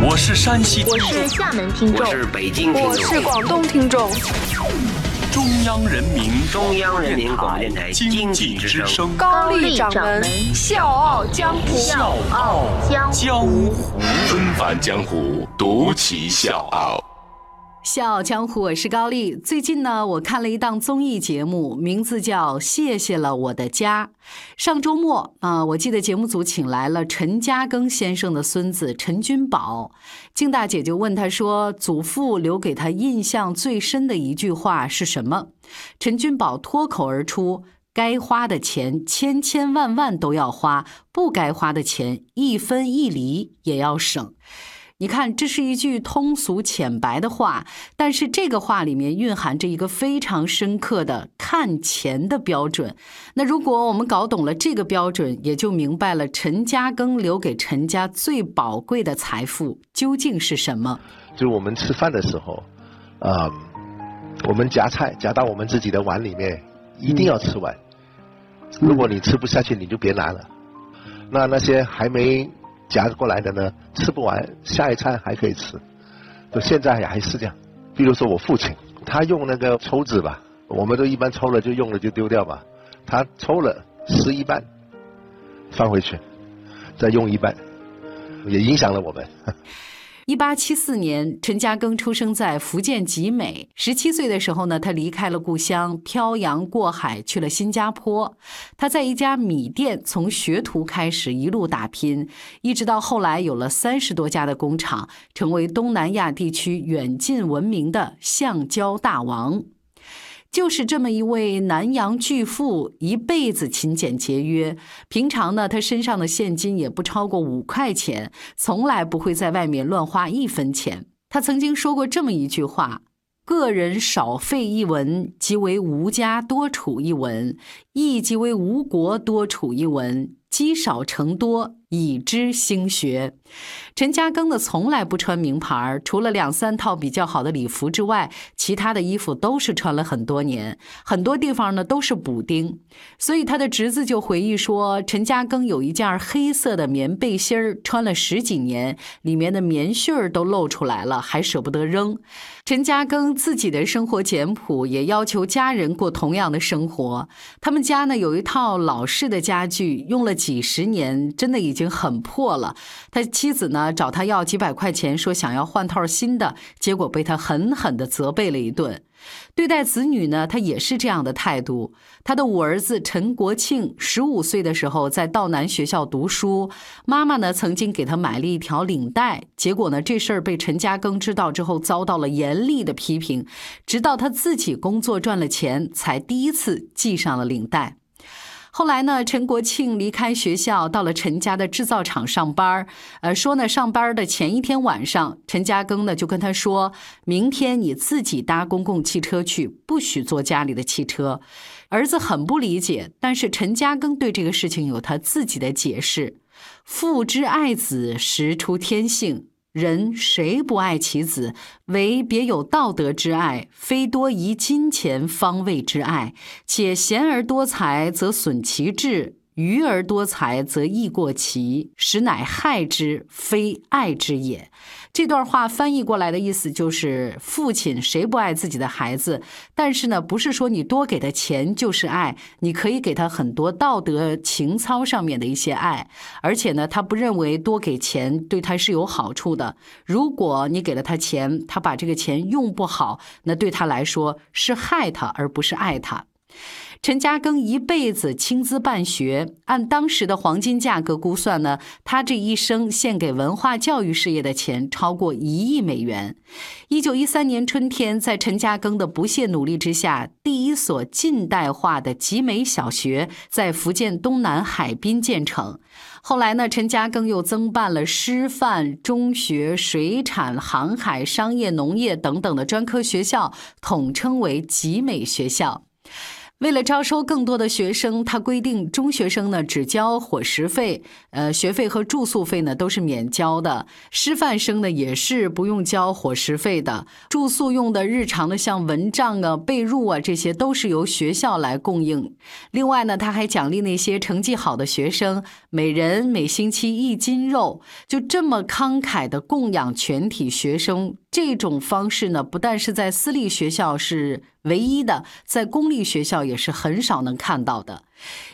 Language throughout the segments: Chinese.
我是山西听我众，是厦门听众我，是北京听众我，是广东听众，中央人民中央人民广播电台经济之声。高丽掌门笑傲江湖，笑傲江江湖。纷繁江湖，独骑笑傲。笑傲江湖，我是高丽。最近呢，我看了一档综艺节目，名字叫《谢谢了我的家》。上周末啊、我记得节目组请来了陈嘉庚先生的孙子陈君宝。静大姐就问他说：“祖父留给他印象最深的一句话是什么？”陈君宝脱口而出：“该花的钱千千万万都要花，不该花的钱一分一厘也要省。”你看，这是一句通俗浅白的话，但是这个话里面蕴含着一个非常深刻的看钱的标准。那如果我们搞懂了这个标准，也就明白了陈嘉庚留给陈家最宝贵的财富究竟是什么。就是我们吃饭的时候，呃，我们夹菜夹到我们自己的碗里面，一定要吃完。如果你吃不下去，你就别拿了。那那些还没夹过来的呢，吃不完，下一餐还可以吃。就现在还是这样。比如说我父亲，他用那个抽纸吧，我们都一般抽了就用了就丢掉吧，他抽了撕一半，放回去，再用一半，也影响了我们。一八七四年，陈嘉庚出生在福建集美。十七岁的时候呢，他离开了故乡，漂洋过海去了新加坡。他在一家米店从学徒开始一路打拼，一直到后来有了三十多家的工厂，成为东南亚地区远近闻名的橡胶大王。就是这么一位南洋巨富，一辈子勤俭节约。平常呢，他身上的现金也不超过五块钱，从来不会在外面乱花一分钱。他曾经说过这么一句话：“个人少费一文，即为吴家多储一文；亦即为吴国多储一文。积少成多，以知兴学。”陈嘉庚呢，从来不穿名牌儿，除了两三套比较好的礼服之外，其他的衣服都是穿了很多年，很多地方呢都是补丁。所以他的侄子就回忆说，陈嘉庚有一件黑色的棉背心儿，穿了十几年，里面的棉絮儿都露出来了，还舍不得扔。陈嘉庚自己的生活简朴，也要求家人过同样的生活。他们家呢有一套老式的家具，用了几十年，真的已已经很破了。他妻子呢找他要几百块钱，说想要换套新的，结果被他狠狠地责备了一顿。对待子女呢，他也是这样的态度。他的五儿子陈国庆十五岁的时候在道南学校读书，妈妈呢曾经给他买了一条领带，结果呢这事儿被陈嘉庚知道之后，遭到了严厉的批评。直到他自己工作赚了钱，才第一次系上了领带。后来呢，陈国庆离开学校，到了陈家的制造厂上班儿。呃，说呢，上班的前一天晚上，陈嘉庚呢就跟他说：“明天你自己搭公共汽车去，不许坐家里的汽车。”儿子很不理解，但是陈嘉庚对这个事情有他自己的解释：“父之爱子，实出天性。”人谁不爱其子？唯别有道德之爱，非多疑金钱方位之爱。且贤而多财，则损其志；愚而多财，则益过其，实乃害之，非爱之也。这段话翻译过来的意思就是：父亲谁不爱自己的孩子？但是呢，不是说你多给他钱就是爱，你可以给他很多道德情操上面的一些爱。而且呢，他不认为多给钱对他是有好处的。如果你给了他钱，他把这个钱用不好，那对他来说是害他，而不是爱他。陈嘉庚一辈子倾资办学，按当时的黄金价格估算呢，他这一生献给文化教育事业的钱超过一亿美元。一九一三年春天，在陈嘉庚的不懈努力之下，第一所近代化的集美小学在福建东南海滨建成。后来呢，陈嘉庚又增办了师范、中学、水产、航海、商业、农业等等的专科学校，统称为集美学校。为了招收更多的学生，他规定中学生呢只交伙食费，呃，学费和住宿费呢都是免交的。师范生呢也是不用交伙食费的，住宿用的日常的像蚊帐啊、被褥啊这些都是由学校来供应。另外呢，他还奖励那些成绩好的学生，每人每星期一斤肉，就这么慷慨的供养全体学生。这种方式呢，不但是在私立学校是唯一的，在公立学校也是很少能看到的。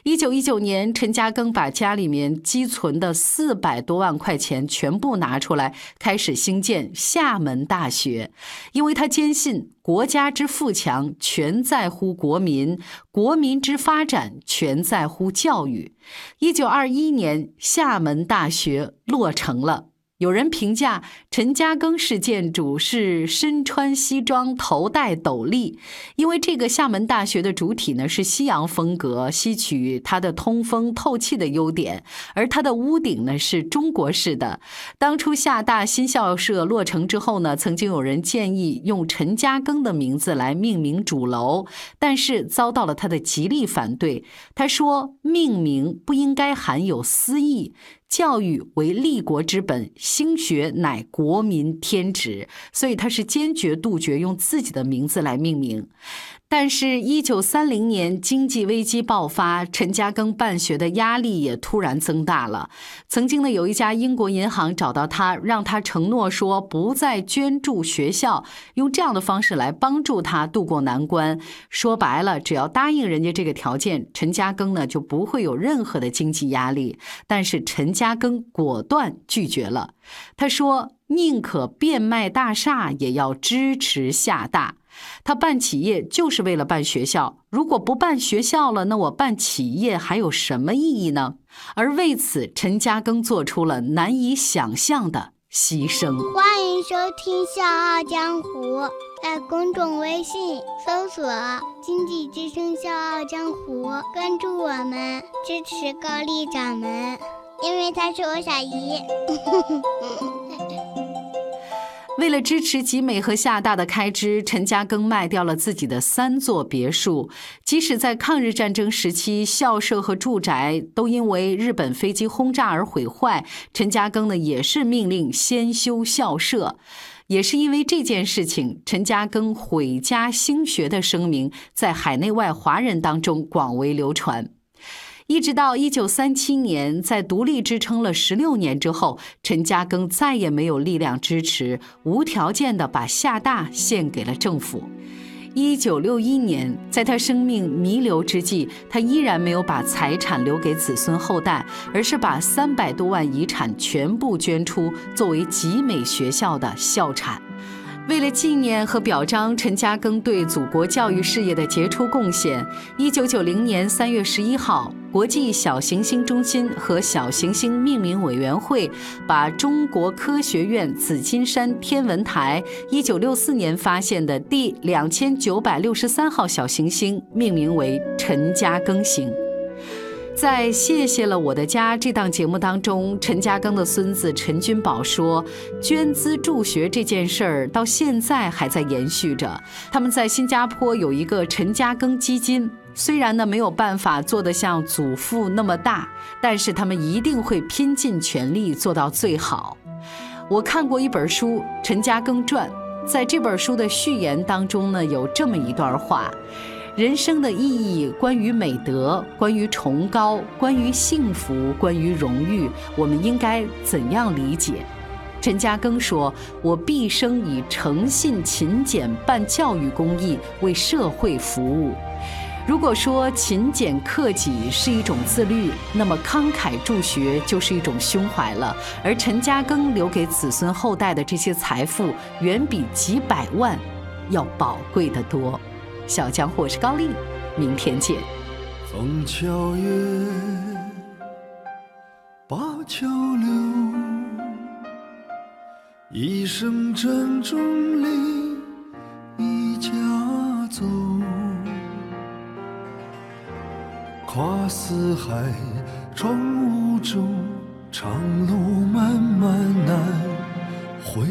一九一九年，陈嘉庚把家里面积存的四百多万块钱全部拿出来，开始兴建厦门大学，因为他坚信国家之富强全在乎国民，国民之发展全在乎教育。一九二一年，厦门大学落成了。有人评价陈嘉庚式建筑是身穿西装头戴斗笠，因为这个厦门大学的主体呢是西洋风格，吸取它的通风透气的优点，而它的屋顶呢是中国式的。当初厦大新校舍落成之后呢，曾经有人建议用陈嘉庚的名字来命名主楼，但是遭到了他的极力反对。他说，命名不应该含有私意。教育为立国之本，兴学乃国民天职，所以他是坚决杜绝用自己的名字来命名。但是，一九三零年经济危机爆发，陈嘉庚办学的压力也突然增大了。曾经呢，有一家英国银行找到他，让他承诺说不再捐助学校，用这样的方式来帮助他渡过难关。说白了，只要答应人家这个条件，陈嘉庚呢就不会有任何的经济压力。但是陈嘉庚果断拒绝了，他说：“宁可变卖大厦，也要支持厦大。”他办企业就是为了办学校，如果不办学校了，那我办企业还有什么意义呢？而为此，陈嘉庚做出了难以想象的牺牲。欢迎收听《笑傲江湖》，在公众微信搜索“经济之声笑傲江湖”，关注我们，支持高丽掌门，因为他是我小姨。为了支持集美和厦大的开支，陈嘉庚卖掉了自己的三座别墅。即使在抗日战争时期，校舍和住宅都因为日本飞机轰炸而毁坏，陈嘉庚呢也是命令先修校舍。也是因为这件事情，陈嘉庚毁家兴学的声明在海内外华人当中广为流传。一直到一九三七年，在独立支撑了十六年之后，陈嘉庚再也没有力量支持，无条件的把厦大献给了政府。一九六一年，在他生命弥留之际，他依然没有把财产留给子孙后代，而是把三百多万遗产全部捐出，作为集美学校的校产。为了纪念和表彰陈嘉庚对祖国教育事业的杰出贡献，一九九零年三月十一号，国际小行星中心和小行星命名委员会把中国科学院紫金山天文台一九六四年发现的第两千九百六十三号小行星命名为陈嘉庚星。在《谢谢了我的家》这档节目当中，陈嘉庚的孙子陈君宝说，捐资助学这件事儿到现在还在延续着。他们在新加坡有一个陈嘉庚基金，虽然呢没有办法做得像祖父那么大，但是他们一定会拼尽全力做到最好。我看过一本书《陈嘉庚传》，在这本书的序言当中呢，有这么一段话。人生的意义，关于美德，关于崇高，关于幸福，关于荣誉，我们应该怎样理解？陈嘉庚说：“我毕生以诚信勤俭办教育公益，为社会服务。如果说勤俭克己是一种自律，那么慷慨助学就是一种胸怀了。而陈嘉庚留给子孙后代的这些财富，远比几百万要宝贵的多。”小江湖，是高丽，明天见。枫桥月，灞桥柳，一声珍重令一家走。跨四海，闯五洲，长路漫漫难回。